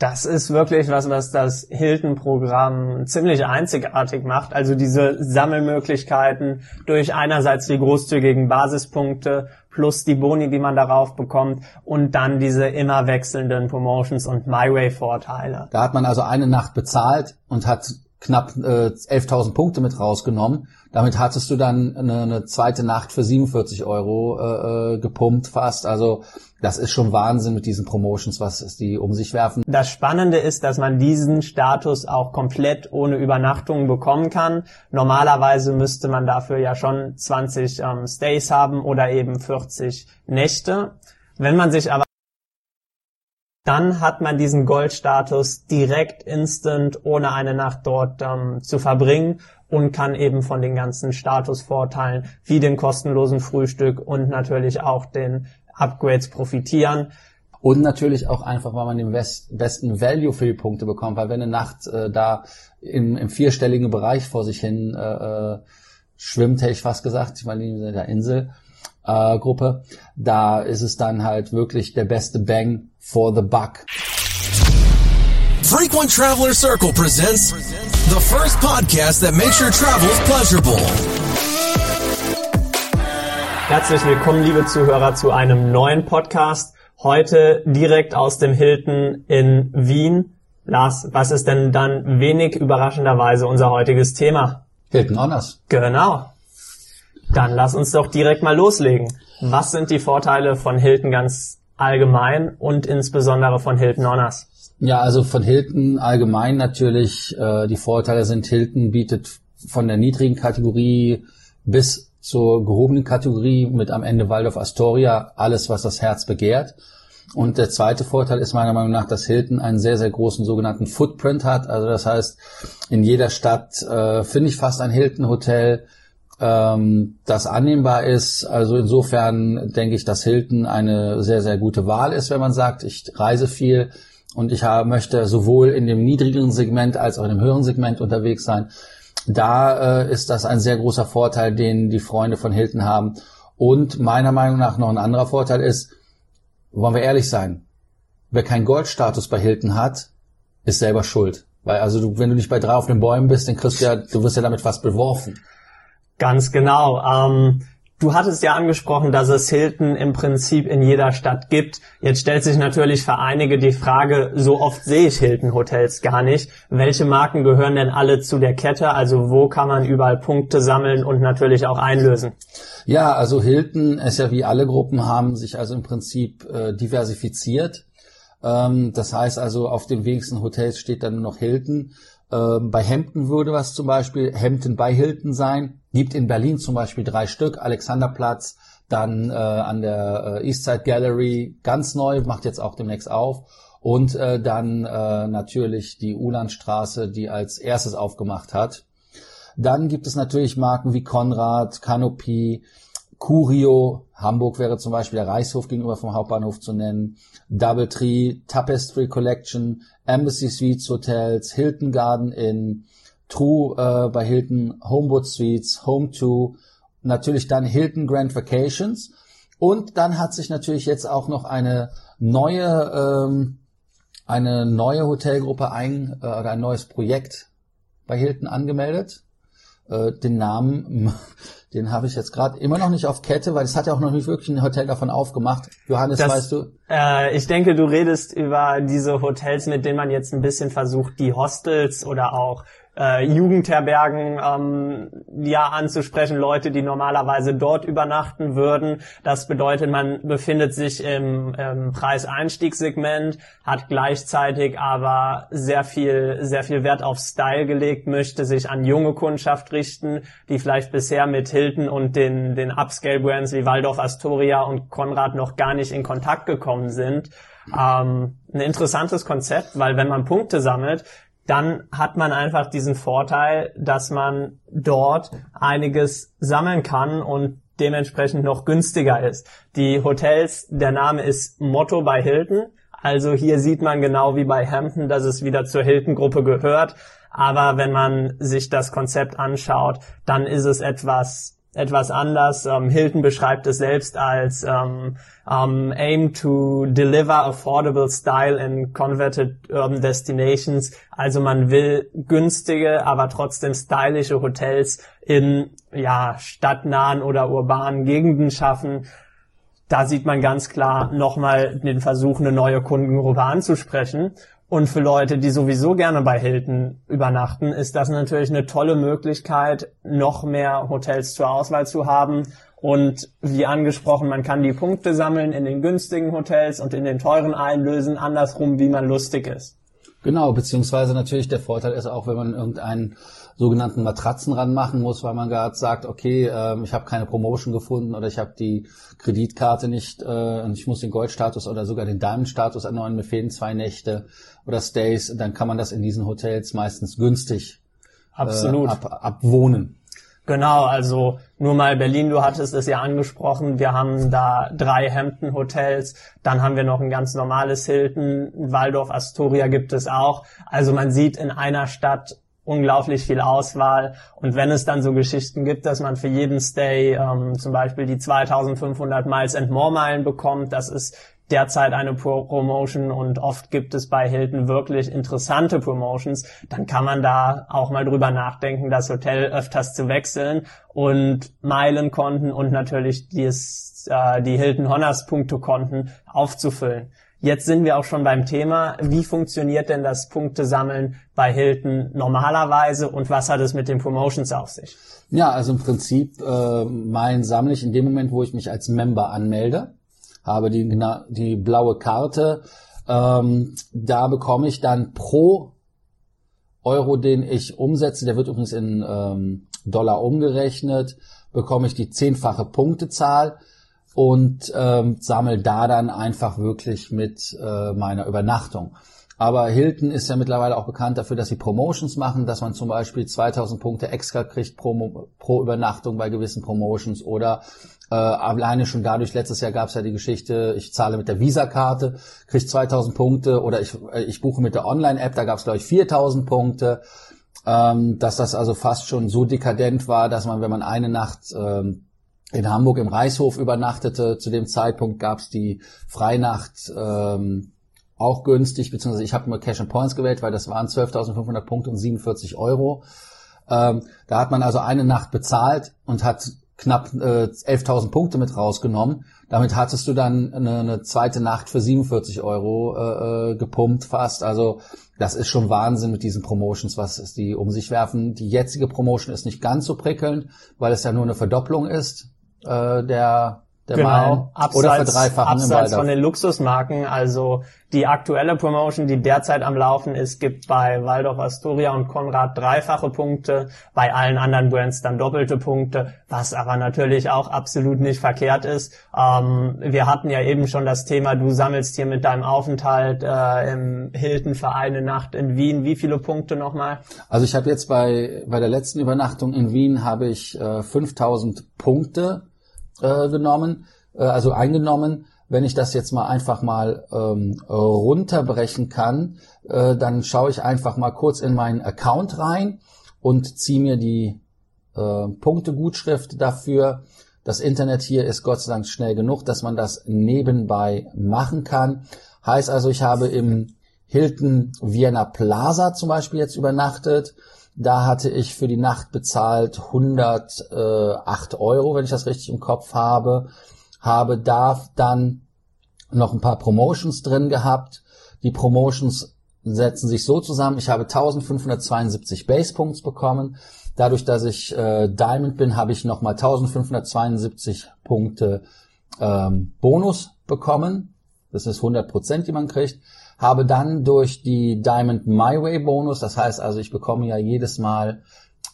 Das ist wirklich was, was das Hilton-Programm ziemlich einzigartig macht. Also diese Sammelmöglichkeiten durch einerseits die großzügigen Basispunkte plus die Boni, die man darauf bekommt und dann diese immer wechselnden Promotions und MyWay-Vorteile. Da hat man also eine Nacht bezahlt und hat knapp äh, 11.000 Punkte mit rausgenommen. Damit hattest du dann eine, eine zweite Nacht für 47 Euro äh, äh, gepumpt fast. Also das ist schon Wahnsinn mit diesen Promotions, was die um sich werfen. Das Spannende ist, dass man diesen Status auch komplett ohne Übernachtung bekommen kann. Normalerweise müsste man dafür ja schon 20 ähm, Stays haben oder eben 40 Nächte. Wenn man sich aber dann hat man diesen Goldstatus direkt instant, ohne eine Nacht dort ähm, zu verbringen und kann eben von den ganzen Statusvorteilen wie dem kostenlosen Frühstück und natürlich auch den Upgrades profitieren. Und natürlich auch einfach, weil man den best, besten Value für die Punkte bekommt, weil wenn eine Nacht äh, da im, im vierstelligen Bereich vor sich hin äh, äh schwimmt, hätte ich fast gesagt, ich meine in der Insel, äh, da ist es dann halt wirklich der beste Bang for the buck. Frequent Traveler Circle presents the first podcast that makes your travels pleasurable. Herzlich willkommen, liebe Zuhörer, zu einem neuen Podcast. Heute direkt aus dem Hilton in Wien. Lars, was ist denn dann wenig überraschenderweise unser heutiges Thema? Hilton Honors. Genau. Dann lass uns doch direkt mal loslegen. Was sind die Vorteile von Hilton ganz allgemein und insbesondere von Hilton Honors? Ja, also von Hilton allgemein natürlich. Äh, die Vorteile sind, Hilton bietet von der niedrigen Kategorie bis zur gehobenen Kategorie mit am Ende Waldorf Astoria alles, was das Herz begehrt. Und der zweite Vorteil ist meiner Meinung nach, dass Hilton einen sehr, sehr großen sogenannten Footprint hat. Also das heißt, in jeder Stadt äh, finde ich fast ein Hilton-Hotel ähm, das annehmbar ist. Also insofern denke ich, dass Hilton eine sehr, sehr gute Wahl ist, wenn man sagt, ich reise viel und ich habe, möchte sowohl in dem niedrigeren Segment als auch in dem höheren Segment unterwegs sein. Da äh, ist das ein sehr großer Vorteil, den die Freunde von Hilton haben. Und meiner Meinung nach noch ein anderer Vorteil ist, wollen wir ehrlich sein, wer keinen Goldstatus bei Hilton hat, ist selber schuld. Weil also du, wenn du nicht bei drei auf den Bäumen bist, dann kriegst du ja, du wirst ja damit fast beworfen. Ganz genau. Ähm, du hattest ja angesprochen, dass es Hilton im Prinzip in jeder Stadt gibt. Jetzt stellt sich natürlich für einige die Frage, so oft sehe ich Hilton Hotels gar nicht. Welche Marken gehören denn alle zu der Kette? Also wo kann man überall Punkte sammeln und natürlich auch einlösen? Ja, also Hilton ist ja wie alle Gruppen haben sich also im Prinzip äh, diversifiziert. Ähm, das heißt also, auf den wenigsten Hotels steht dann nur noch Hilton. Ähm, bei Hampton würde was zum Beispiel Hampton bei Hilton sein. Gibt in Berlin zum Beispiel drei Stück, Alexanderplatz, dann äh, an der äh, Eastside Gallery ganz neu, macht jetzt auch demnächst auf. Und äh, dann äh, natürlich die Ulandstraße, die als erstes aufgemacht hat. Dann gibt es natürlich Marken wie Konrad, Canopy, Curio, Hamburg wäre zum Beispiel der Reichshof gegenüber vom Hauptbahnhof zu nennen, Doubletree, Tapestry Collection, Embassy Suites Hotels, Hilton Garden Inn, True äh, bei Hilton, Homewood Suites, Home 2, natürlich dann Hilton Grand Vacations und dann hat sich natürlich jetzt auch noch eine neue ähm, eine neue Hotelgruppe ein äh, oder ein neues Projekt bei Hilton angemeldet. Äh, den Namen, den habe ich jetzt gerade immer noch nicht auf Kette, weil es hat ja auch noch nicht wirklich ein Hotel davon aufgemacht. Johannes, das, weißt du? Äh, ich denke, du redest über diese Hotels, mit denen man jetzt ein bisschen versucht, die Hostels oder auch äh, Jugendherbergen ähm, ja anzusprechen, Leute, die normalerweise dort übernachten würden. Das bedeutet, man befindet sich im, im Preiseinstiegssegment, hat gleichzeitig aber sehr viel, sehr viel Wert auf Style gelegt, möchte sich an junge Kundschaft richten, die vielleicht bisher mit Hilton und den, den Upscale-Brands wie Waldorf Astoria und Konrad noch gar nicht in Kontakt gekommen sind. Ähm, ein interessantes Konzept, weil wenn man Punkte sammelt, dann hat man einfach diesen Vorteil, dass man dort einiges sammeln kann und dementsprechend noch günstiger ist. Die Hotels, der Name ist Motto bei Hilton. Also hier sieht man genau wie bei Hampton, dass es wieder zur Hilton-Gruppe gehört. Aber wenn man sich das Konzept anschaut, dann ist es etwas etwas anders. Ähm, Hilton beschreibt es selbst als ähm, um, aim to deliver affordable style in converted urban destinations. Also man will günstige, aber trotzdem stylische Hotels in ja stadtnahen oder urbanen Gegenden schaffen. Da sieht man ganz klar nochmal den Versuch, eine neue Kundengruppe anzusprechen. Und für Leute, die sowieso gerne bei Hilton übernachten, ist das natürlich eine tolle Möglichkeit, noch mehr Hotels zur Auswahl zu haben. Und wie angesprochen, man kann die Punkte sammeln in den günstigen Hotels und in den teuren einlösen, andersrum, wie man lustig ist. Genau, beziehungsweise natürlich der Vorteil ist auch, wenn man irgendeinen sogenannten Matratzen ranmachen muss, weil man gerade sagt, okay, äh, ich habe keine Promotion gefunden oder ich habe die Kreditkarte nicht äh, und ich muss den Goldstatus oder sogar den Diamond-Status erneuern, mir fehlen zwei Nächte oder Stays, dann kann man das in diesen Hotels meistens günstig Absolut. Äh, ab, abwohnen. Genau, also nur mal Berlin, du hattest es ja angesprochen, wir haben da drei Hampton Hotels, dann haben wir noch ein ganz normales Hilton, Waldorf Astoria gibt es auch. Also man sieht in einer Stadt unglaublich viel Auswahl. Und wenn es dann so Geschichten gibt, dass man für jeden Stay ähm, zum Beispiel die 2500 Miles and More Meilen bekommt, das ist derzeit eine Promotion und oft gibt es bei Hilton wirklich interessante Promotions, dann kann man da auch mal drüber nachdenken, das Hotel öfters zu wechseln und Meilenkonten und natürlich dies, äh, die Hilton Honors Punktekonten aufzufüllen. Jetzt sind wir auch schon beim Thema. Wie funktioniert denn das Punktesammeln bei Hilton normalerweise und was hat es mit den Promotions auf sich? Ja, also im Prinzip äh, Meilen sammle ich in dem Moment, wo ich mich als Member anmelde, habe die, die blaue Karte. Ähm, da bekomme ich dann pro Euro, den ich umsetze, der wird übrigens in ähm, Dollar umgerechnet, bekomme ich die zehnfache Punktezahl und ähm, sammle da dann einfach wirklich mit äh, meiner Übernachtung. Aber Hilton ist ja mittlerweile auch bekannt dafür, dass sie Promotions machen, dass man zum Beispiel 2000 Punkte extra kriegt pro, pro Übernachtung bei gewissen Promotions oder äh, alleine schon dadurch, letztes Jahr gab es ja die Geschichte, ich zahle mit der Visa-Karte, kriege 2000 Punkte oder ich, äh, ich buche mit der Online-App, da gab es glaube ich 4000 Punkte. Ähm, dass das also fast schon so dekadent war, dass man, wenn man eine Nacht ähm, in Hamburg im Reichshof übernachtete. Zu dem Zeitpunkt gab es die Freinacht ähm, auch günstig, beziehungsweise ich habe nur Cash and Points gewählt, weil das waren 12.500 Punkte und 47 Euro. Ähm, da hat man also eine Nacht bezahlt und hat knapp äh, 11.000 Punkte mit rausgenommen. Damit hattest du dann eine, eine zweite Nacht für 47 Euro äh, äh, gepumpt fast. Also das ist schon Wahnsinn mit diesen Promotions, was die um sich werfen. Die jetzige Promotion ist nicht ganz so prickelnd, weil es ja nur eine Verdopplung ist äh, der der genau, abseits, oder verdreifachen abseits von den Luxusmarken. Also die aktuelle Promotion, die derzeit am Laufen ist, gibt bei Waldorf Astoria und Konrad dreifache Punkte, bei allen anderen Brands dann doppelte Punkte, was aber natürlich auch absolut nicht verkehrt ist. Ähm, wir hatten ja eben schon das Thema, du sammelst hier mit deinem Aufenthalt äh, im Hilton für eine Nacht in Wien. Wie viele Punkte nochmal? Also ich habe jetzt bei bei der letzten Übernachtung in Wien habe ich äh, 5000 Punkte äh, genommen, äh, also eingenommen. Wenn ich das jetzt mal einfach mal ähm, runterbrechen kann, äh, dann schaue ich einfach mal kurz in meinen Account rein und ziehe mir die äh, Punktegutschrift dafür. Das Internet hier ist Gott sei Dank schnell genug, dass man das nebenbei machen kann. Heißt also, ich habe im Hilton Vienna Plaza zum Beispiel jetzt übernachtet. Da hatte ich für die Nacht bezahlt 108 Euro, wenn ich das richtig im Kopf habe. Habe da dann noch ein paar Promotions drin gehabt. Die Promotions setzen sich so zusammen. Ich habe 1572 Base Points bekommen. Dadurch, dass ich äh, Diamond bin, habe ich nochmal 1572 Punkte ähm, Bonus bekommen. Das ist 100 Prozent, die man kriegt habe dann durch die Diamond My Way Bonus, das heißt also, ich bekomme ja jedes Mal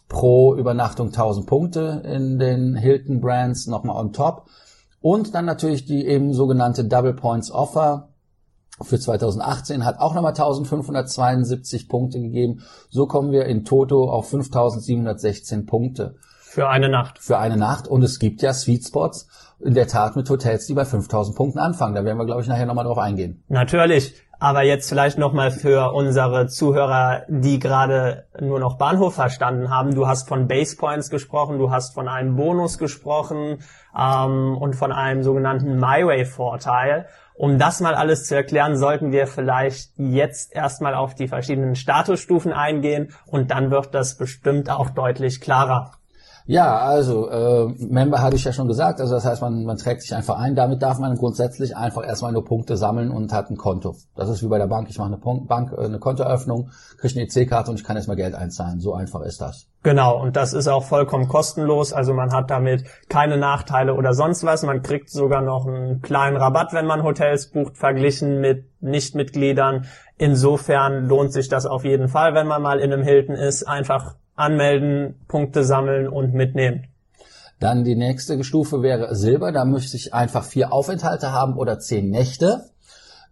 pro Übernachtung 1000 Punkte in den Hilton Brands nochmal on top. Und dann natürlich die eben sogenannte Double Points Offer für 2018 hat auch nochmal 1572 Punkte gegeben. So kommen wir in Toto auf 5716 Punkte. Für eine Nacht. Für eine Nacht. Und es gibt ja Sweet Spots in der Tat mit Hotels, die bei 5000 Punkten anfangen. Da werden wir, glaube ich, nachher nochmal drauf eingehen. Natürlich. Aber jetzt vielleicht nochmal für unsere Zuhörer, die gerade nur noch Bahnhof verstanden haben. Du hast von Base Points gesprochen, du hast von einem Bonus gesprochen ähm, und von einem sogenannten MyWay-Vorteil. Um das mal alles zu erklären, sollten wir vielleicht jetzt erstmal auf die verschiedenen Statusstufen eingehen und dann wird das bestimmt auch deutlich klarer. Ja, also äh, Member hatte ich ja schon gesagt, also das heißt, man, man trägt sich einfach ein. Damit darf man grundsätzlich einfach erstmal nur Punkte sammeln und hat ein Konto. Das ist wie bei der Bank. Ich mache eine Punkt, Bank, äh, eine Kontoeröffnung, kriege eine EC-Karte und ich kann erstmal Geld einzahlen. So einfach ist das. Genau, und das ist auch vollkommen kostenlos. Also man hat damit keine Nachteile oder sonst was. Man kriegt sogar noch einen kleinen Rabatt, wenn man Hotels bucht, verglichen mit Nichtmitgliedern. Insofern lohnt sich das auf jeden Fall, wenn man mal in einem Hilton ist. Einfach anmelden, Punkte sammeln und mitnehmen. Dann die nächste Stufe wäre Silber. Da möchte ich einfach vier Aufenthalte haben oder zehn Nächte.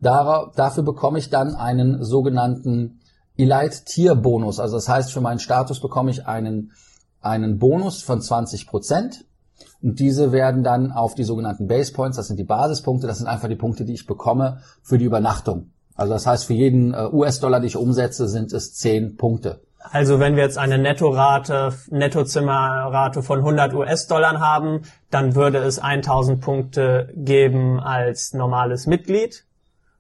dafür bekomme ich dann einen sogenannten Elite Tier Bonus. Also das heißt, für meinen Status bekomme ich einen, einen Bonus von 20 Prozent. Und diese werden dann auf die sogenannten Base Points, das sind die Basispunkte, das sind einfach die Punkte, die ich bekomme für die Übernachtung. Also das heißt, für jeden äh, US-Dollar, den ich umsetze, sind es 10 Punkte. Also wenn wir jetzt eine Nettorate, Nettozimmerrate von 100 US-Dollar haben, dann würde es 1000 Punkte geben als normales Mitglied.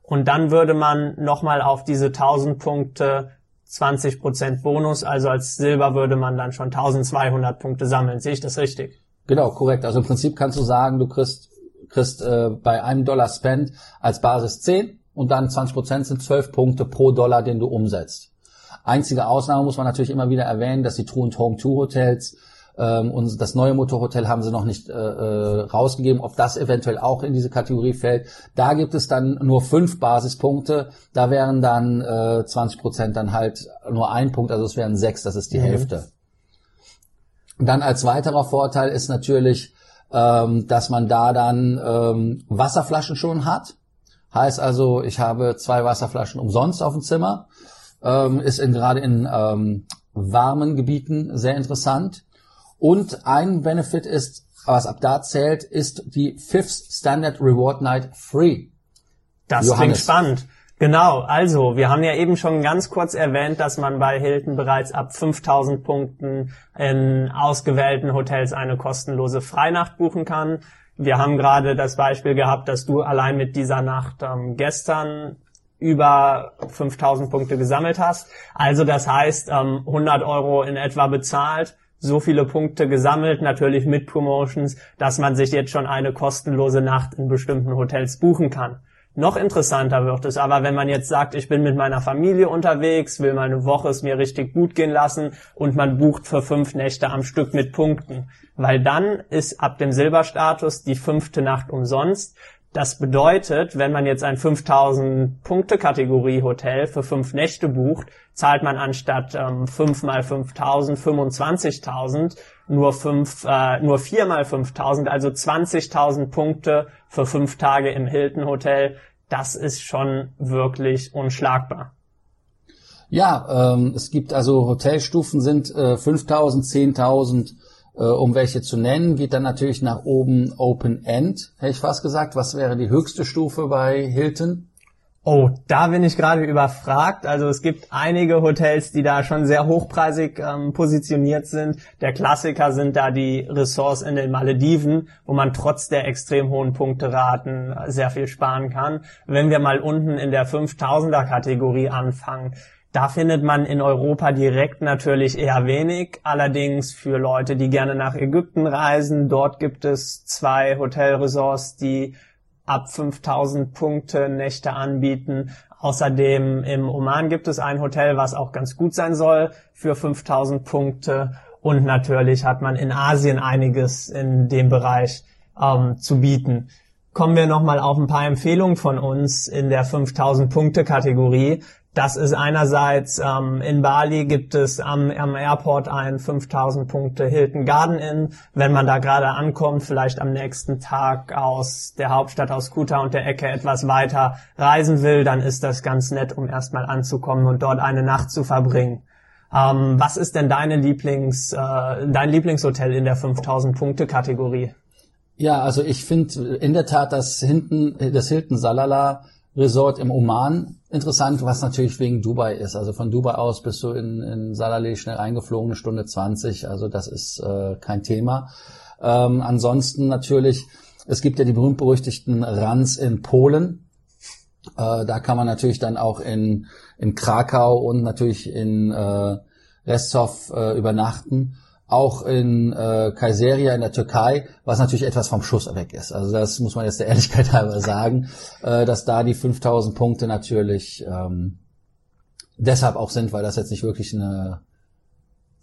Und dann würde man nochmal auf diese 1000 Punkte 20% Bonus, also als Silber würde man dann schon 1200 Punkte sammeln. Sehe ich das richtig? Genau, korrekt. Also im Prinzip kannst du sagen, du kriegst, kriegst äh, bei einem Dollar Spend als Basis 10 und dann 20% sind 12 Punkte pro Dollar, den du umsetzt. Einzige Ausnahme muss man natürlich immer wieder erwähnen, dass die True and Home 2 Hotels ähm, und das neue Motorhotel haben sie noch nicht äh, äh, rausgegeben, ob das eventuell auch in diese Kategorie fällt. Da gibt es dann nur fünf Basispunkte. Da wären dann äh, 20 Prozent dann halt nur ein Punkt, also es wären sechs, das ist die mhm. Hälfte. Dann als weiterer Vorteil ist natürlich, ähm, dass man da dann ähm, Wasserflaschen schon hat. Heißt also, ich habe zwei Wasserflaschen umsonst auf dem Zimmer ähm, ist in, gerade in ähm, warmen Gebieten sehr interessant. Und ein Benefit ist, was ab da zählt, ist die Fifth Standard Reward Night Free. Das Johannes. klingt spannend. Genau, also wir haben ja eben schon ganz kurz erwähnt, dass man bei Hilton bereits ab 5000 Punkten in ausgewählten Hotels eine kostenlose Freinacht buchen kann. Wir haben gerade das Beispiel gehabt, dass du allein mit dieser Nacht ähm, gestern über 5000 Punkte gesammelt hast. Also das heißt, 100 ähm, Euro in etwa bezahlt, so viele Punkte gesammelt, natürlich mit Promotions, dass man sich jetzt schon eine kostenlose Nacht in bestimmten Hotels buchen kann. Noch interessanter wird es aber, wenn man jetzt sagt, ich bin mit meiner Familie unterwegs, will mal eine Woche es mir richtig gut gehen lassen und man bucht für fünf Nächte am Stück mit Punkten. Weil dann ist ab dem Silberstatus die fünfte Nacht umsonst. Das bedeutet, wenn man jetzt ein 5000 Punkte Kategorie Hotel für fünf Nächte bucht, zahlt man anstatt ähm, 5 mal 5000 25.000 nur fünf, äh, nur 4 mal 5000, also 20.000 Punkte für fünf Tage im Hilton Hotel. Das ist schon wirklich unschlagbar. Ja, ähm, es gibt also Hotelstufen sind äh, 5000, 10.000 äh, um welche zu nennen, geht dann natürlich nach oben Open End, hätte ich fast gesagt. Was wäre die höchste Stufe bei Hilton? Oh, da bin ich gerade überfragt. Also es gibt einige Hotels, die da schon sehr hochpreisig ähm, positioniert sind. Der Klassiker sind da die Ressorts in den Malediven, wo man trotz der extrem hohen Punkteraten sehr viel sparen kann. Wenn wir mal unten in der 5000er Kategorie anfangen, da findet man in Europa direkt natürlich eher wenig. Allerdings für Leute, die gerne nach Ägypten reisen, dort gibt es zwei Hotelresorts, die ab 5000 Punkte Nächte anbieten. Außerdem im Oman gibt es ein Hotel, was auch ganz gut sein soll für 5000 Punkte. Und natürlich hat man in Asien einiges in dem Bereich ähm, zu bieten. Kommen wir nochmal auf ein paar Empfehlungen von uns in der 5000 Punkte Kategorie. Das ist einerseits ähm, in Bali gibt es am, am Airport ein 5000 Punkte Hilton Garden Inn. Wenn man da gerade ankommt, vielleicht am nächsten Tag aus der Hauptstadt aus Kuta und der Ecke etwas weiter reisen will, dann ist das ganz nett, um erstmal anzukommen und dort eine Nacht zu verbringen. Ähm, was ist denn deine Lieblings, äh, dein Lieblingshotel in der 5000 Punkte Kategorie? Ja, also ich finde in der Tat, dass hinten das Hilton Salala Resort im Oman interessant, was natürlich wegen Dubai ist. Also von Dubai aus bist du in, in Salaleh schnell eingeflogen, eine Stunde 20, also das ist äh, kein Thema. Ähm, ansonsten natürlich, es gibt ja die berühmt-berüchtigten Runs in Polen. Äh, da kann man natürlich dann auch in, in Krakau und natürlich in äh, Restov äh, übernachten auch in äh, Kaiseria in der Türkei, was natürlich etwas vom Schuss weg ist. Also das muss man jetzt der Ehrlichkeit halber sagen, äh, dass da die 5000 Punkte natürlich ähm, deshalb auch sind, weil das jetzt nicht wirklich eine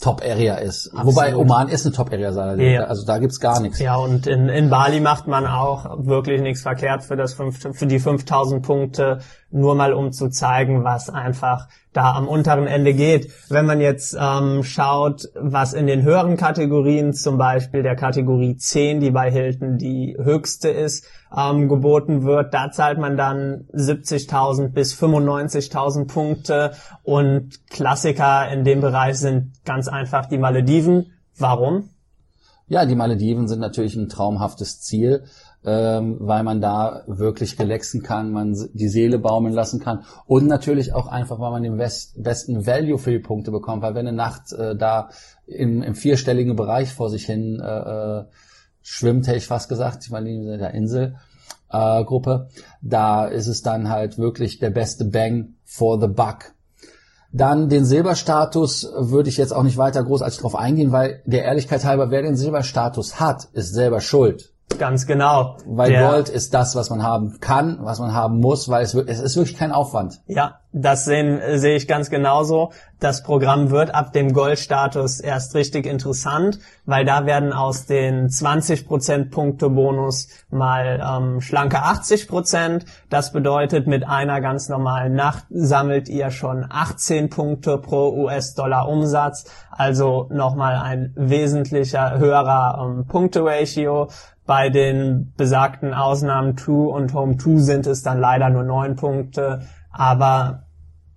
Top-Area ist. Absolut. Wobei Oman ist eine Top-Area, ja. also da gibt's gar nichts. Ja, und in, in Bali macht man auch wirklich nichts verkehrt für, das fünf, für die 5000 Punkte, nur mal um zu zeigen, was einfach da am unteren Ende geht. Wenn man jetzt ähm, schaut, was in den höheren Kategorien, zum Beispiel der Kategorie 10, die bei Hilton die höchste ist, ähm, geboten wird, da zahlt man dann 70.000 bis 95.000 Punkte und Klassiker in dem Bereich sind ganz einfach die Malediven. Warum? Ja, die Malediven sind natürlich ein traumhaftes Ziel ähm, weil man da wirklich relaxen kann, man die Seele baumeln lassen kann und natürlich auch einfach, weil man den West, besten Value für die Punkte bekommt, weil wenn eine Nacht äh, da im, im vierstelligen Bereich vor sich hin äh, äh schwimmt, hätte ich fast gesagt, ich meine in der Insel, äh, da ist es dann halt wirklich der beste Bang for the Buck. Dann den Silberstatus würde ich jetzt auch nicht weiter großartig drauf eingehen, weil der Ehrlichkeit halber, wer den Silberstatus hat, ist selber schuld. Ganz genau. Weil der, Gold ist das, was man haben kann, was man haben muss, weil es, es ist wirklich kein Aufwand. Ja, das sehen, sehe ich ganz genauso. Das Programm wird ab dem Goldstatus erst richtig interessant, weil da werden aus den 20% Punkte Bonus mal ähm, schlanke 80%. Das bedeutet, mit einer ganz normalen Nacht sammelt ihr schon 18 Punkte pro US-Dollar Umsatz. Also nochmal ein wesentlicher höherer ähm, Punkte-Ratio. Bei den besagten Ausnahmen True und Home 2 sind es dann leider nur neun Punkte, aber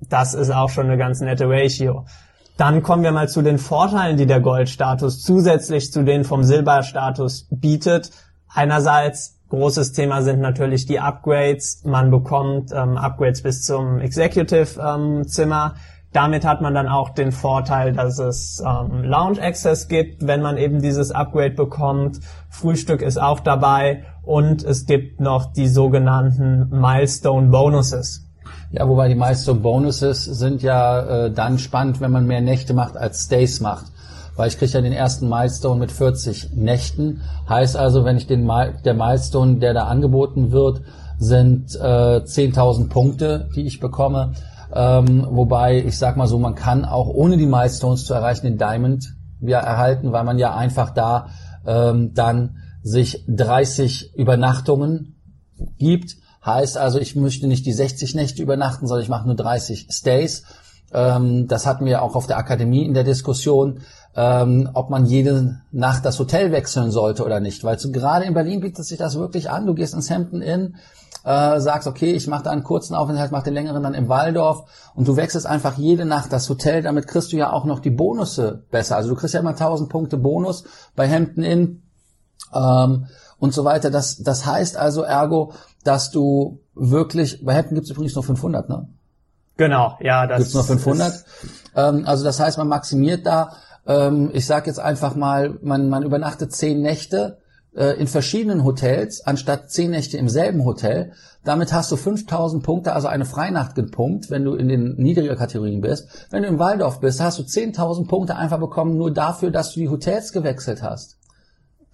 das ist auch schon eine ganz nette Ratio. Dann kommen wir mal zu den Vorteilen, die der Goldstatus zusätzlich zu den vom Silberstatus bietet. Einerseits großes Thema sind natürlich die Upgrades. Man bekommt ähm, Upgrades bis zum Executive-Zimmer. Ähm, damit hat man dann auch den Vorteil, dass es ähm, Lounge Access gibt, wenn man eben dieses Upgrade bekommt. Frühstück ist auch dabei und es gibt noch die sogenannten Milestone Bonuses. Ja, wobei die Milestone Bonuses sind ja äh, dann spannend, wenn man mehr Nächte macht als Stays macht. Weil ich kriege ja den ersten Milestone mit 40 Nächten. Heißt also, wenn ich den der Milestone, der da angeboten wird, sind äh, 10.000 Punkte, die ich bekomme. Ähm, wobei, ich sag mal so, man kann auch ohne die Milestones zu erreichen den Diamond ja erhalten, weil man ja einfach da ähm, dann sich 30 Übernachtungen gibt. Heißt also, ich möchte nicht die 60 Nächte übernachten, sondern ich mache nur 30 Stays. Ähm, das hatten wir auch auf der Akademie in der Diskussion, ähm, ob man jede Nacht das Hotel wechseln sollte oder nicht. Weil so gerade in Berlin bietet sich das wirklich an. Du gehst ins Hampton Inn, äh, sagst, okay, ich mache da einen kurzen Aufenthalt, mache den längeren dann im Waldorf und du wechselst einfach jede Nacht das Hotel, damit kriegst du ja auch noch die Bonusse besser. Also du kriegst ja immer 1000 Punkte Bonus bei Hampton Inn ähm, und so weiter. Das, das heißt also ergo, dass du wirklich, bei Hampton gibt es übrigens nur 500, ne? Genau, ja. Das gibt's nur 500. Ähm, also das heißt, man maximiert da, ähm, ich sage jetzt einfach mal, man, man übernachtet zehn Nächte in verschiedenen Hotels, anstatt zehn Nächte im selben Hotel. Damit hast du 5000 Punkte, also eine Freinacht gepumpt, wenn du in den niedriger Kategorien bist. Wenn du im Waldorf bist, hast du 10.000 Punkte einfach bekommen, nur dafür, dass du die Hotels gewechselt hast.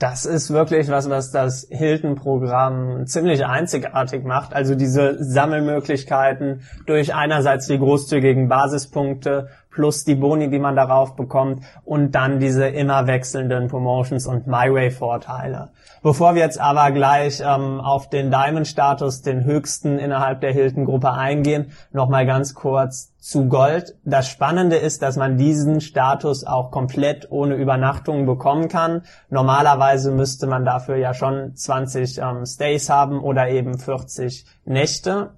Das ist wirklich was, was das Hilton-Programm ziemlich einzigartig macht. Also diese Sammelmöglichkeiten durch einerseits die großzügigen Basispunkte plus die Boni, die man darauf bekommt und dann diese immer wechselnden Promotions und MyWay-Vorteile. Bevor wir jetzt aber gleich ähm, auf den Diamond-Status, den höchsten innerhalb der Hilton-Gruppe eingehen, nochmal ganz kurz zu Gold. Das Spannende ist, dass man diesen Status auch komplett ohne Übernachtung bekommen kann. Normalerweise müsste man dafür ja schon 20 ähm, Stays haben oder eben 40 Nächte.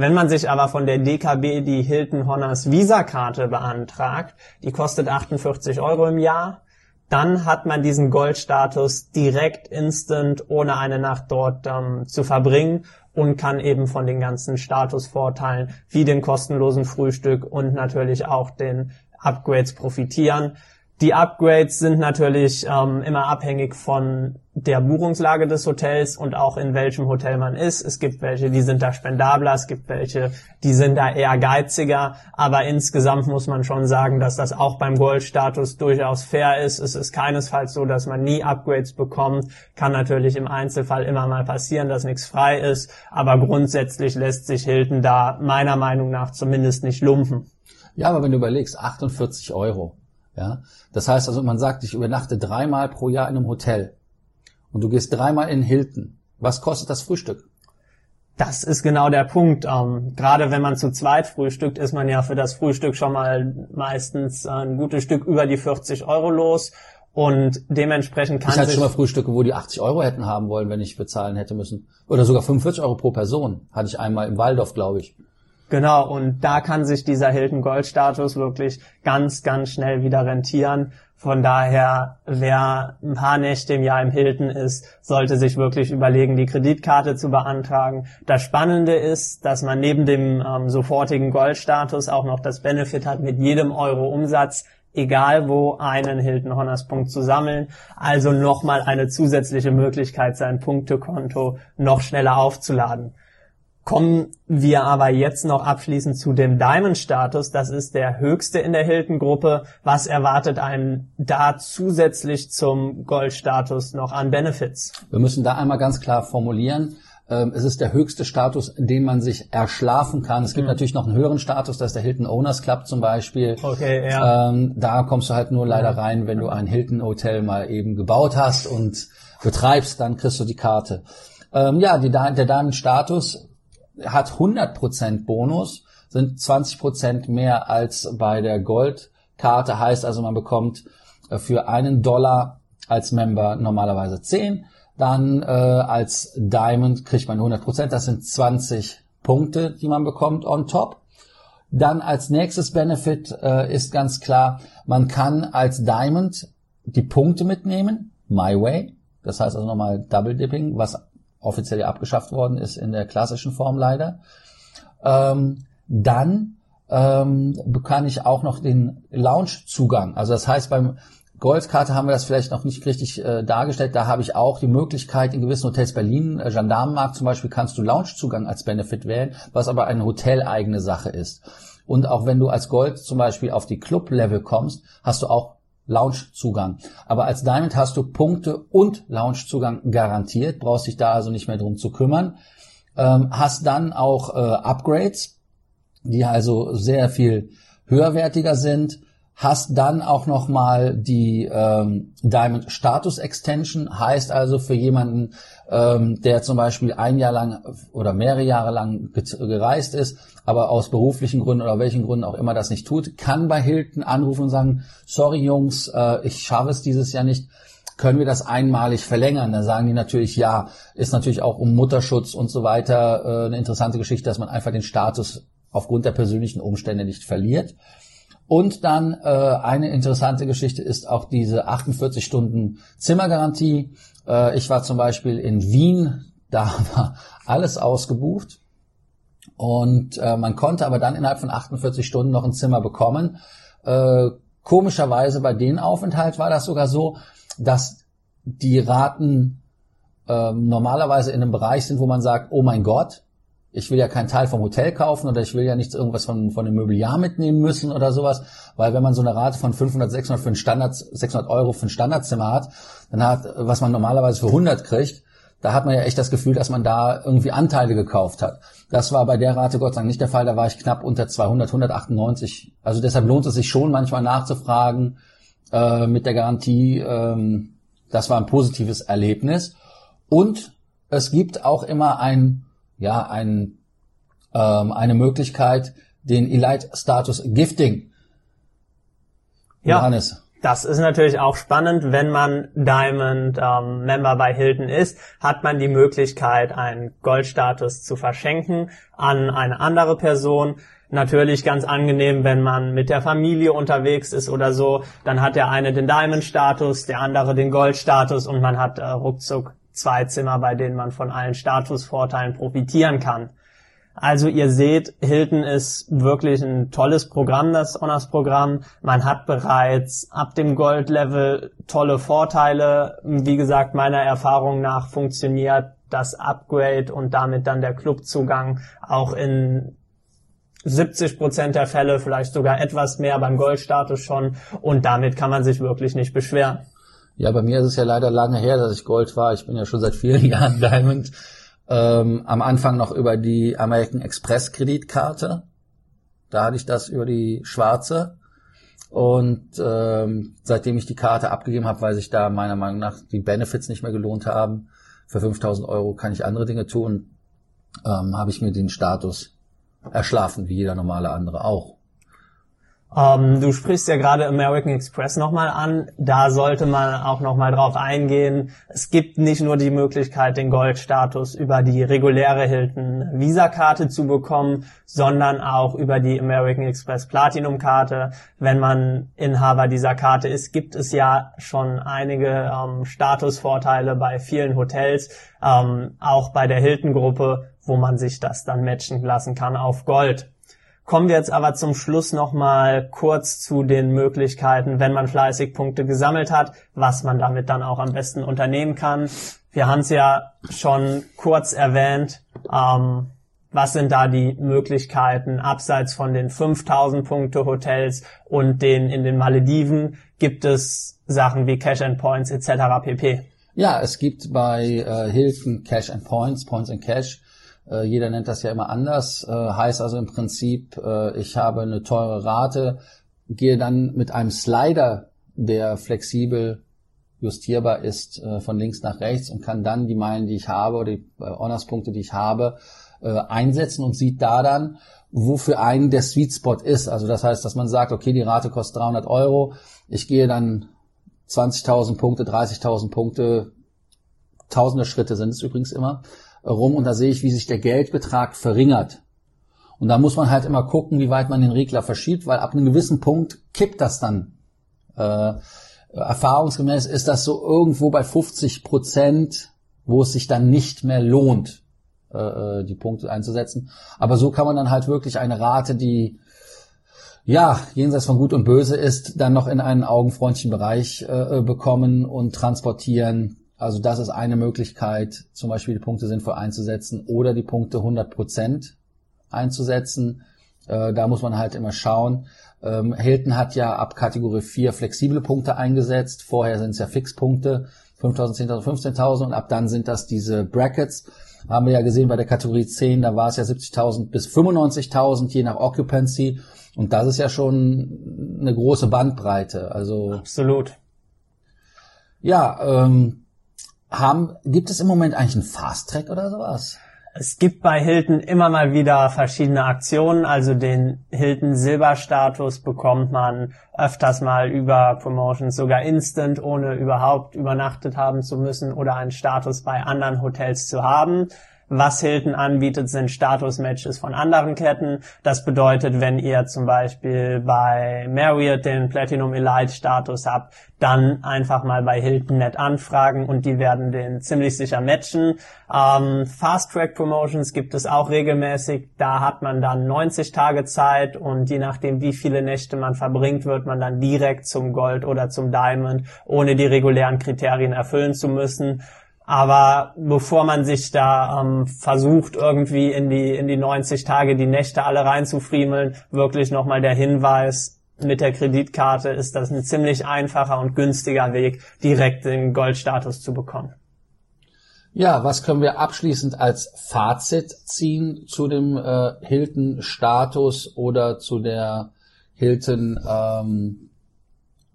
Wenn man sich aber von der DKB die Hilton Honors Visa-Karte beantragt, die kostet 48 Euro im Jahr, dann hat man diesen Goldstatus direkt instant ohne eine Nacht dort ähm, zu verbringen und kann eben von den ganzen Statusvorteilen wie dem kostenlosen Frühstück und natürlich auch den Upgrades profitieren. Die Upgrades sind natürlich ähm, immer abhängig von der Buchungslage des Hotels und auch in welchem Hotel man ist. Es gibt welche, die sind da spendabler, es gibt welche, die sind da eher geiziger. Aber insgesamt muss man schon sagen, dass das auch beim Goldstatus durchaus fair ist. Es ist keinesfalls so, dass man nie Upgrades bekommt. Kann natürlich im Einzelfall immer mal passieren, dass nichts frei ist. Aber grundsätzlich lässt sich Hilton da meiner Meinung nach zumindest nicht lumpen. Ja, aber wenn du überlegst, 48 Euro ja, das heißt also, man sagt, ich übernachte dreimal pro Jahr in einem Hotel und du gehst dreimal in Hilton. Was kostet das Frühstück? Das ist genau der Punkt. Ähm, gerade wenn man zu zweit frühstückt, ist man ja für das Frühstück schon mal meistens ein gutes Stück über die 40 Euro los. Und dementsprechend kann ich hatte schon mal Frühstücke, wo die 80 Euro hätten haben wollen, wenn ich bezahlen hätte müssen. Oder sogar 45 Euro pro Person. Hatte ich einmal im Waldorf, glaube ich. Genau, und da kann sich dieser Hilton Gold Status wirklich ganz, ganz schnell wieder rentieren. Von daher, wer ein paar Nächte im Jahr im Hilton ist, sollte sich wirklich überlegen, die Kreditkarte zu beantragen. Das Spannende ist, dass man neben dem ähm, sofortigen Goldstatus auch noch das Benefit hat, mit jedem Euro Umsatz egal wo, einen Hilton Honors Punkt zu sammeln. Also nochmal eine zusätzliche Möglichkeit, sein Punktekonto noch schneller aufzuladen. Kommen wir aber jetzt noch abschließend zu dem Diamond-Status. Das ist der höchste in der Hilton-Gruppe. Was erwartet einen da zusätzlich zum Gold-Status noch an Benefits? Wir müssen da einmal ganz klar formulieren. Ähm, es ist der höchste Status, dem man sich erschlafen kann. Es gibt mhm. natürlich noch einen höheren Status, das ist der Hilton Owners Club zum Beispiel. Okay, ja. Ähm, da kommst du halt nur leider rein, wenn du ein Hilton Hotel mal eben gebaut hast und betreibst, dann kriegst du die Karte. Ähm, ja, die, der Diamond Status hat 100% Bonus, sind 20% mehr als bei der Goldkarte. Heißt also, man bekommt äh, für einen Dollar als Member normalerweise 10. Dann äh, als Diamond kriegt man 100%, das sind 20 Punkte, die man bekommt on top. Dann als nächstes Benefit äh, ist ganz klar, man kann als Diamond die Punkte mitnehmen, My Way. Das heißt also nochmal Double Dipping, was offiziell abgeschafft worden ist in der klassischen Form leider. Ähm, dann ähm, bekam ich auch noch den Lounge-Zugang. Also das heißt, beim Goldkarte haben wir das vielleicht noch nicht richtig äh, dargestellt. Da habe ich auch die Möglichkeit, in gewissen Hotels Berlin, äh, Gendarmenmarkt zum Beispiel, kannst du Loungezugang als Benefit wählen, was aber eine hoteleigene Sache ist. Und auch wenn du als Gold zum Beispiel auf die Club-Level kommst, hast du auch Loungezugang. Aber als Diamond hast du Punkte und Loungezugang garantiert, brauchst dich da also nicht mehr drum zu kümmern. Ähm, hast dann auch äh, Upgrades, die also sehr viel höherwertiger sind. Hast dann auch nochmal die ähm, Diamond Status Extension, heißt also für jemanden, ähm, der zum Beispiel ein Jahr lang oder mehrere Jahre lang gereist ist, aber aus beruflichen Gründen oder welchen Gründen auch immer das nicht tut, kann bei Hilton anrufen und sagen, sorry Jungs, äh, ich schaffe es dieses Jahr nicht, können wir das einmalig verlängern? Dann sagen die natürlich ja, ist natürlich auch um Mutterschutz und so weiter äh, eine interessante Geschichte, dass man einfach den Status aufgrund der persönlichen Umstände nicht verliert. Und dann äh, eine interessante Geschichte ist auch diese 48 Stunden Zimmergarantie. Äh, ich war zum Beispiel in Wien, da war alles ausgebucht. Und äh, man konnte aber dann innerhalb von 48 Stunden noch ein Zimmer bekommen. Äh, komischerweise bei den Aufenthalt war das sogar so, dass die Raten äh, normalerweise in einem Bereich sind, wo man sagt, oh mein Gott, ich will ja keinen Teil vom Hotel kaufen oder ich will ja nichts irgendwas von, von dem Mobiliar mitnehmen müssen oder sowas, weil wenn man so eine Rate von 500, 600 für ein Standard, 600 Euro für ein Standardzimmer hat, dann hat, was man normalerweise für 100 kriegt, da hat man ja echt das Gefühl, dass man da irgendwie Anteile gekauft hat. Das war bei der Rate Gott sei Dank nicht der Fall. Da war ich knapp unter 200, 198. Also deshalb lohnt es sich schon manchmal nachzufragen äh, mit der Garantie. Ähm, das war ein positives Erlebnis. Und es gibt auch immer ein, ja, ein, ähm, eine Möglichkeit, den Elite-Status Gifting. Ja. Johannes. Das ist natürlich auch spannend, wenn man Diamond ähm, Member bei Hilton ist, hat man die Möglichkeit, einen Goldstatus zu verschenken an eine andere Person. Natürlich ganz angenehm, wenn man mit der Familie unterwegs ist oder so, dann hat der eine den Diamond-Status, der andere den Gold-Status und man hat äh, ruckzuck zwei Zimmer, bei denen man von allen Statusvorteilen profitieren kann. Also ihr seht, Hilton ist wirklich ein tolles Programm, das Honors-Programm. Man hat bereits ab dem Gold-Level tolle Vorteile. Wie gesagt, meiner Erfahrung nach funktioniert das Upgrade und damit dann der Clubzugang auch in 70 Prozent der Fälle, vielleicht sogar etwas mehr beim Goldstatus schon. Und damit kann man sich wirklich nicht beschweren. Ja, bei mir ist es ja leider lange her, dass ich Gold war. Ich bin ja schon seit vielen Jahren Diamond ähm, am Anfang noch über die American Express Kreditkarte. Da hatte ich das über die schwarze. Und ähm, seitdem ich die Karte abgegeben habe, weil sich da meiner Meinung nach die Benefits nicht mehr gelohnt haben. Für 5000 Euro kann ich andere Dinge tun. Ähm, habe ich mir den Status erschlafen, wie jeder normale andere auch. Ähm, du sprichst ja gerade American Express nochmal an. Da sollte man auch nochmal drauf eingehen. Es gibt nicht nur die Möglichkeit, den Goldstatus über die reguläre Hilton Visa-Karte zu bekommen, sondern auch über die American Express Platinum-Karte. Wenn man Inhaber dieser Karte ist, gibt es ja schon einige ähm, Statusvorteile bei vielen Hotels, ähm, auch bei der Hilton-Gruppe, wo man sich das dann matchen lassen kann auf Gold. Kommen wir jetzt aber zum Schluss nochmal kurz zu den Möglichkeiten, wenn man fleißig Punkte gesammelt hat, was man damit dann auch am besten unternehmen kann. Wir haben es ja schon kurz erwähnt. Ähm, was sind da die Möglichkeiten abseits von den 5000 Punkte Hotels und den in den Malediven? Gibt es Sachen wie Cash and Points etc. pp? Ja, es gibt bei äh, Hilton Cash and Points, Points and Cash äh, jeder nennt das ja immer anders. Äh, heißt also im Prinzip, äh, ich habe eine teure Rate, gehe dann mit einem Slider, der flexibel justierbar ist, äh, von links nach rechts und kann dann die Meilen, die ich habe oder die äh, Honors-Punkte, die ich habe, äh, einsetzen und sieht da dann, wo für einen der Sweet Spot ist. Also das heißt, dass man sagt, okay, die Rate kostet 300 Euro, ich gehe dann 20.000 Punkte, 30.000 Punkte, tausende Schritte sind es übrigens immer, rum und da sehe ich, wie sich der Geldbetrag verringert. Und da muss man halt immer gucken, wie weit man den Regler verschiebt, weil ab einem gewissen Punkt kippt das dann. Äh, erfahrungsgemäß ist das so irgendwo bei 50 Prozent, wo es sich dann nicht mehr lohnt, äh, äh, die Punkte einzusetzen. Aber so kann man dann halt wirklich eine Rate, die ja, jenseits von Gut und Böse ist, dann noch in einen augenfreundlichen Bereich äh, äh bekommen und transportieren, also das ist eine Möglichkeit, zum Beispiel die Punkte sinnvoll einzusetzen oder die Punkte 100 Prozent einzusetzen. Äh, da muss man halt immer schauen. Ähm, Hilton hat ja ab Kategorie 4 flexible Punkte eingesetzt. Vorher sind es ja Fixpunkte, 5.000, 10.000, 15.000 und ab dann sind das diese Brackets. Haben wir ja gesehen bei der Kategorie 10, da war es ja 70.000 bis 95.000 je nach Occupancy. Und das ist ja schon eine große Bandbreite. Also absolut. Ja, ähm, haben, gibt es im Moment eigentlich einen Fast Track oder sowas? Es gibt bei Hilton immer mal wieder verschiedene Aktionen. Also den Hilton Silberstatus bekommt man öfters mal über Promotions, sogar instant, ohne überhaupt übernachtet haben zu müssen oder einen Status bei anderen Hotels zu haben. Was Hilton anbietet, sind Status-Matches von anderen Ketten. Das bedeutet, wenn ihr zum Beispiel bei Marriott den Platinum Elite Status habt, dann einfach mal bei Hilton Net anfragen und die werden den ziemlich sicher matchen. Ähm, Fast Track Promotions gibt es auch regelmäßig. Da hat man dann 90 Tage Zeit und je nachdem, wie viele Nächte man verbringt, wird man dann direkt zum Gold oder zum Diamond, ohne die regulären Kriterien erfüllen zu müssen. Aber bevor man sich da ähm, versucht, irgendwie in die, in die 90 Tage die Nächte alle reinzufriemeln, wirklich nochmal der Hinweis, mit der Kreditkarte ist das ein ziemlich einfacher und günstiger Weg, direkt den Goldstatus zu bekommen. Ja, was können wir abschließend als Fazit ziehen zu dem äh, Hilton-Status oder zu der Hilton, ähm,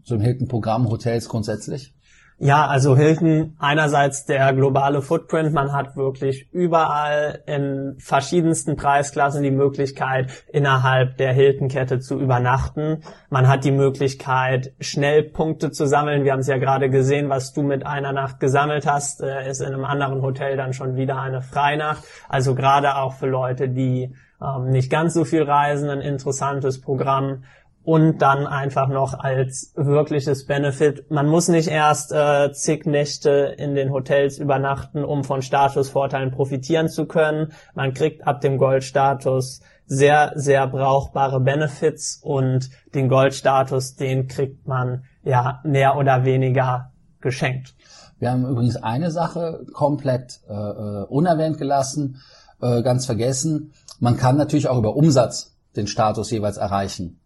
zum Hilton-Programm Hotels grundsätzlich? Ja, also Hilton einerseits der globale Footprint, man hat wirklich überall in verschiedensten Preisklassen die Möglichkeit, innerhalb der Hilton-Kette zu übernachten. Man hat die Möglichkeit, schnell Punkte zu sammeln. Wir haben es ja gerade gesehen, was du mit einer Nacht gesammelt hast, äh, ist in einem anderen Hotel dann schon wieder eine Freinacht. Also gerade auch für Leute, die ähm, nicht ganz so viel reisen, ein interessantes Programm. Und dann einfach noch als wirkliches Benefit. Man muss nicht erst äh, zig Nächte in den Hotels übernachten, um von Statusvorteilen profitieren zu können. Man kriegt ab dem Goldstatus sehr, sehr brauchbare Benefits und den Goldstatus, den kriegt man ja mehr oder weniger geschenkt. Wir haben übrigens eine Sache komplett äh, äh unerwähnt gelassen, äh, ganz vergessen. Man kann natürlich auch über Umsatz den Status jeweils erreichen.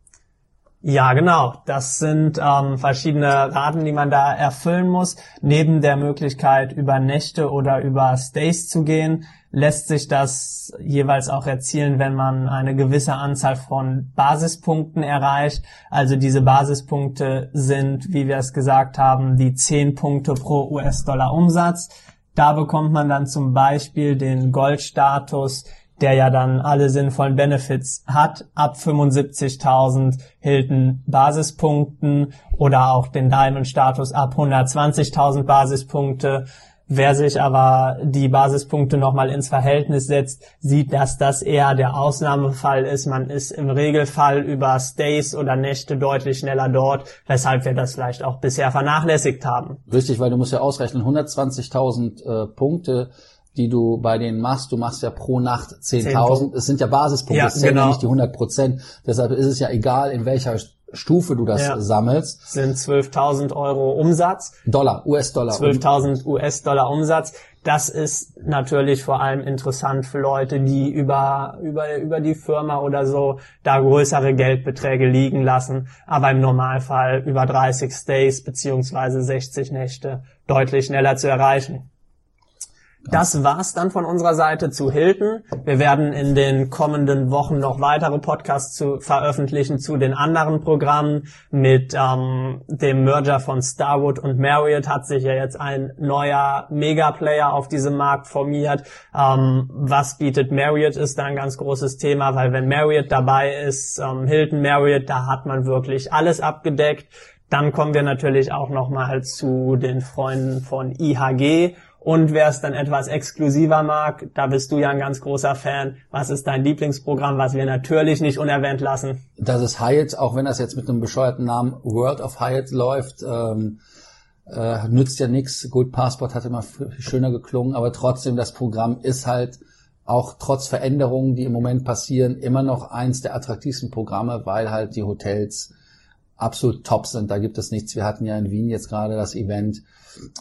Ja, genau. Das sind ähm, verschiedene Raten, die man da erfüllen muss. Neben der Möglichkeit, über Nächte oder über Stays zu gehen, lässt sich das jeweils auch erzielen, wenn man eine gewisse Anzahl von Basispunkten erreicht. Also diese Basispunkte sind, wie wir es gesagt haben, die 10 Punkte pro US-Dollar Umsatz. Da bekommt man dann zum Beispiel den Goldstatus der ja dann alle sinnvollen Benefits hat, ab 75.000 Hilton Basispunkten oder auch den Diamond-Status ab 120.000 Basispunkte. Wer sich aber die Basispunkte nochmal ins Verhältnis setzt, sieht, dass das eher der Ausnahmefall ist. Man ist im Regelfall über Stays oder Nächte deutlich schneller dort, weshalb wir das vielleicht auch bisher vernachlässigt haben. Richtig, weil du musst ja ausrechnen, 120.000 äh, Punkte die du bei denen machst, du machst ja pro Nacht 10.000. Es sind ja Basispunkte, es zählen genau. ja nicht die 100 Prozent. Deshalb ist es ja egal, in welcher Stufe du das ja. sammelst. Sind 12.000 Euro Umsatz. Dollar, US-Dollar. 12.000 US-Dollar Umsatz. Das ist natürlich vor allem interessant für Leute, die über, über, über die Firma oder so da größere Geldbeträge liegen lassen, aber im Normalfall über 30 Stays beziehungsweise 60 Nächte deutlich schneller zu erreichen. Das war's dann von unserer Seite zu Hilton. Wir werden in den kommenden Wochen noch weitere Podcasts zu veröffentlichen zu den anderen Programmen. Mit ähm, dem Merger von Starwood und Marriott hat sich ja jetzt ein neuer Megaplayer auf diesem Markt formiert. Ähm, was bietet Marriott ist da ein ganz großes Thema, weil wenn Marriott dabei ist, ähm, Hilton, Marriott, da hat man wirklich alles abgedeckt. Dann kommen wir natürlich auch nochmal zu den Freunden von IHG und wer es dann etwas exklusiver mag, da bist du ja ein ganz großer Fan. Was ist dein Lieblingsprogramm, was wir natürlich nicht unerwähnt lassen? Das ist Hyatt, auch wenn das jetzt mit einem bescheuerten Namen World of Hyatt läuft. Ähm, äh, nützt ja nichts. Gut, Passport hat immer schöner geklungen, aber trotzdem, das Programm ist halt auch trotz Veränderungen, die im Moment passieren, immer noch eins der attraktivsten Programme, weil halt die Hotels absolut top sind. Da gibt es nichts. Wir hatten ja in Wien jetzt gerade das Event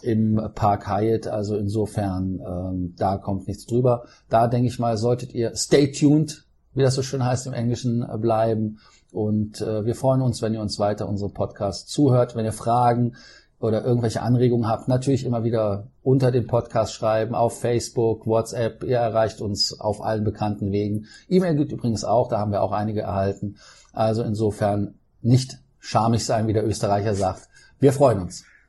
im Park Hyatt, also insofern ähm, da kommt nichts drüber. Da denke ich mal, solltet ihr stay tuned, wie das so schön heißt im Englischen, äh, bleiben. Und äh, wir freuen uns, wenn ihr uns weiter unsere Podcast zuhört, wenn ihr Fragen oder irgendwelche Anregungen habt, natürlich immer wieder unter dem Podcast schreiben, auf Facebook, WhatsApp. Ihr erreicht uns auf allen bekannten Wegen. E-Mail gibt übrigens auch, da haben wir auch einige erhalten. Also insofern nicht schamig sein, wie der Österreicher sagt. Wir freuen uns.